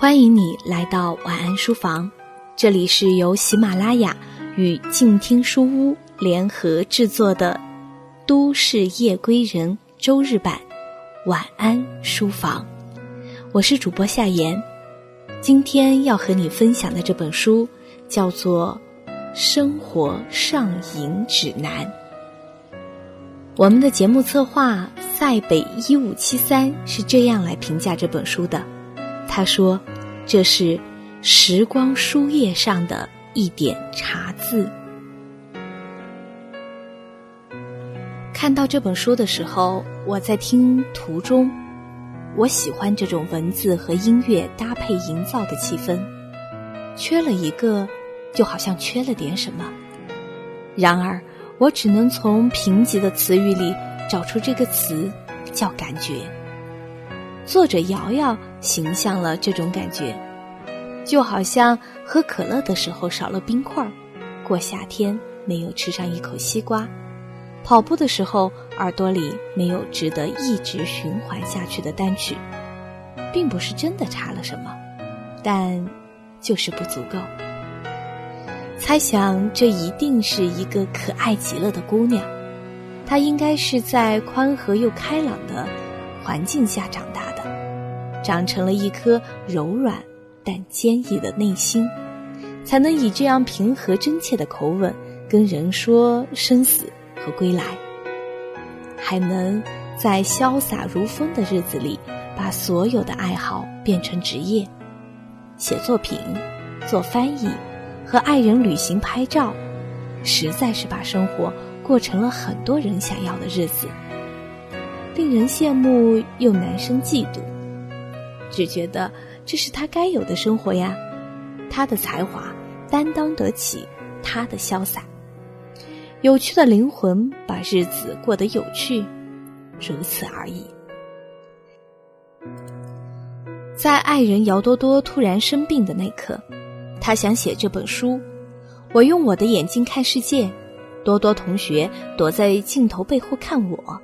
欢迎你来到晚安书房，这里是由喜马拉雅与静听书屋联合制作的《都市夜归人》周日版晚安书房。我是主播夏言，今天要和你分享的这本书叫做《生活上瘾指南》。我们的节目策划塞北一五七三是这样来评价这本书的，他说。这是时光书页上的一点茶字。看到这本书的时候，我在听途中，我喜欢这种文字和音乐搭配营造的气氛。缺了一个，就好像缺了点什么。然而，我只能从贫瘠的词语里找出这个词，叫感觉。作者瑶瑶形象了这种感觉，就好像喝可乐的时候少了冰块，过夏天没有吃上一口西瓜，跑步的时候耳朵里没有值得一直循环下去的单曲，并不是真的差了什么，但就是不足够。猜想这一定是一个可爱极了的姑娘，她应该是在宽和又开朗的环境下长大的。长成了一颗柔软但坚毅的内心，才能以这样平和真切的口吻跟人说生死和归来，还能在潇洒如风的日子里，把所有的爱好变成职业，写作品、做翻译和爱人旅行拍照，实在是把生活过成了很多人想要的日子，令人羡慕又难生嫉妒。只觉得这是他该有的生活呀，他的才华担当得起他的潇洒，有趣的灵魂把日子过得有趣，如此而已。在爱人姚多多突然生病的那刻，他想写这本书。我用我的眼睛看世界，多多同学躲在镜头背后看我。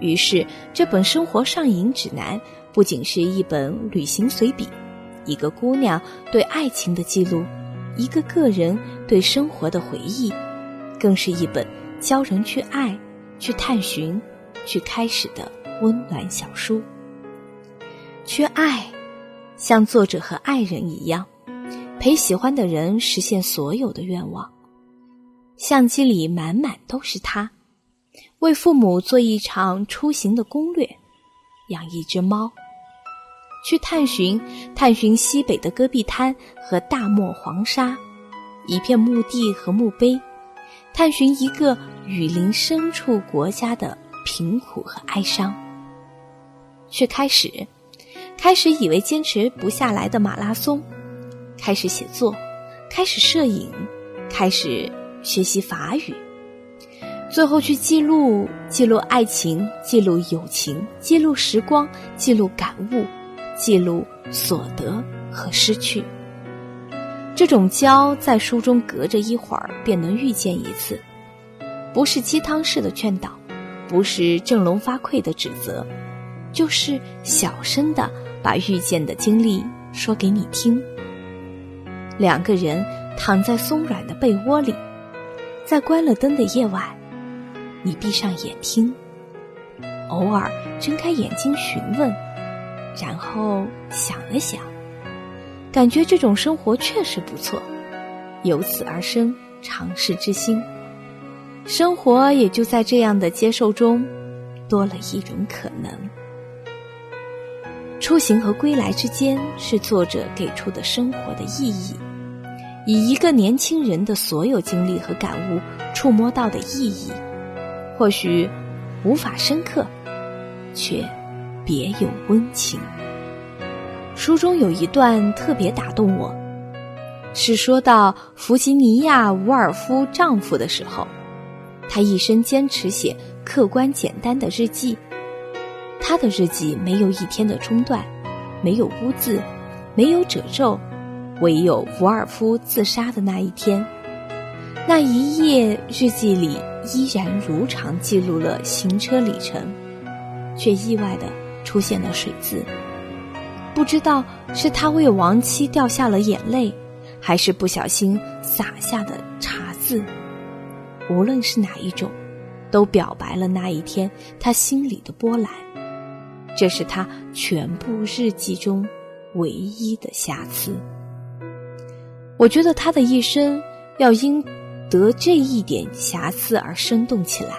于是，这本生活上瘾指南。不仅是一本旅行随笔，一个姑娘对爱情的记录，一个个人对生活的回忆，更是一本教人去爱、去探寻、去开始的温暖小书。去爱，像作者和爱人一样，陪喜欢的人实现所有的愿望。相机里满满都是他，为父母做一场出行的攻略。养一只猫，去探寻探寻西北的戈壁滩和大漠黄沙，一片墓地和墓碑，探寻一个雨林深处国家的贫苦和哀伤。去开始，开始以为坚持不下来的马拉松，开始写作，开始摄影，开始学习法语。最后去记录，记录爱情，记录友情，记录时光，记录感悟，记录所得和失去。这种交在书中隔着一会儿便能遇见一次，不是鸡汤式的劝导，不是振聋发聩的指责，就是小声的把遇见的经历说给你听。两个人躺在松软的被窝里，在关了灯的夜晚。你闭上眼听，偶尔睁开眼睛询问，然后想了想，感觉这种生活确实不错，由此而生尝试之心。生活也就在这样的接受中，多了一种可能。出行和归来之间，是作者给出的生活的意义，以一个年轻人的所有经历和感悟，触摸到的意义。或许无法深刻，却别有温情。书中有一段特别打动我，是说到弗吉尼亚·伍尔夫丈夫的时候，他一生坚持写客观简单的日记。他的日记没有一天的中断，没有污渍，没有褶皱，唯有伍尔夫自杀的那一天。那一页日记里。依然如常记录了行车里程，却意外的出现了水渍。不知道是他为亡妻掉下了眼泪，还是不小心洒下的茶渍。无论是哪一种，都表白了那一天他心里的波澜。这是他全部日记中唯一的瑕疵。我觉得他的一生要因得这一点瑕疵而生动起来。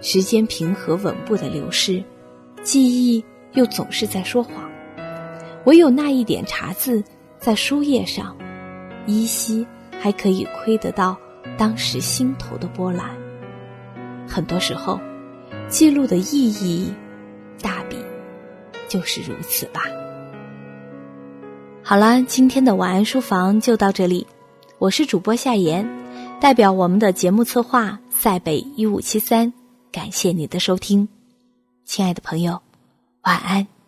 时间平和稳步的流逝，记忆又总是在说谎。唯有那一点茶渍在书页上，依稀还可以窥得到当时心头的波澜。很多时候，记录的意义，大抵就是如此吧。好了，今天的晚安书房就到这里。我是主播夏言，代表我们的节目策划塞北一五七三，感谢你的收听，亲爱的朋友，晚安。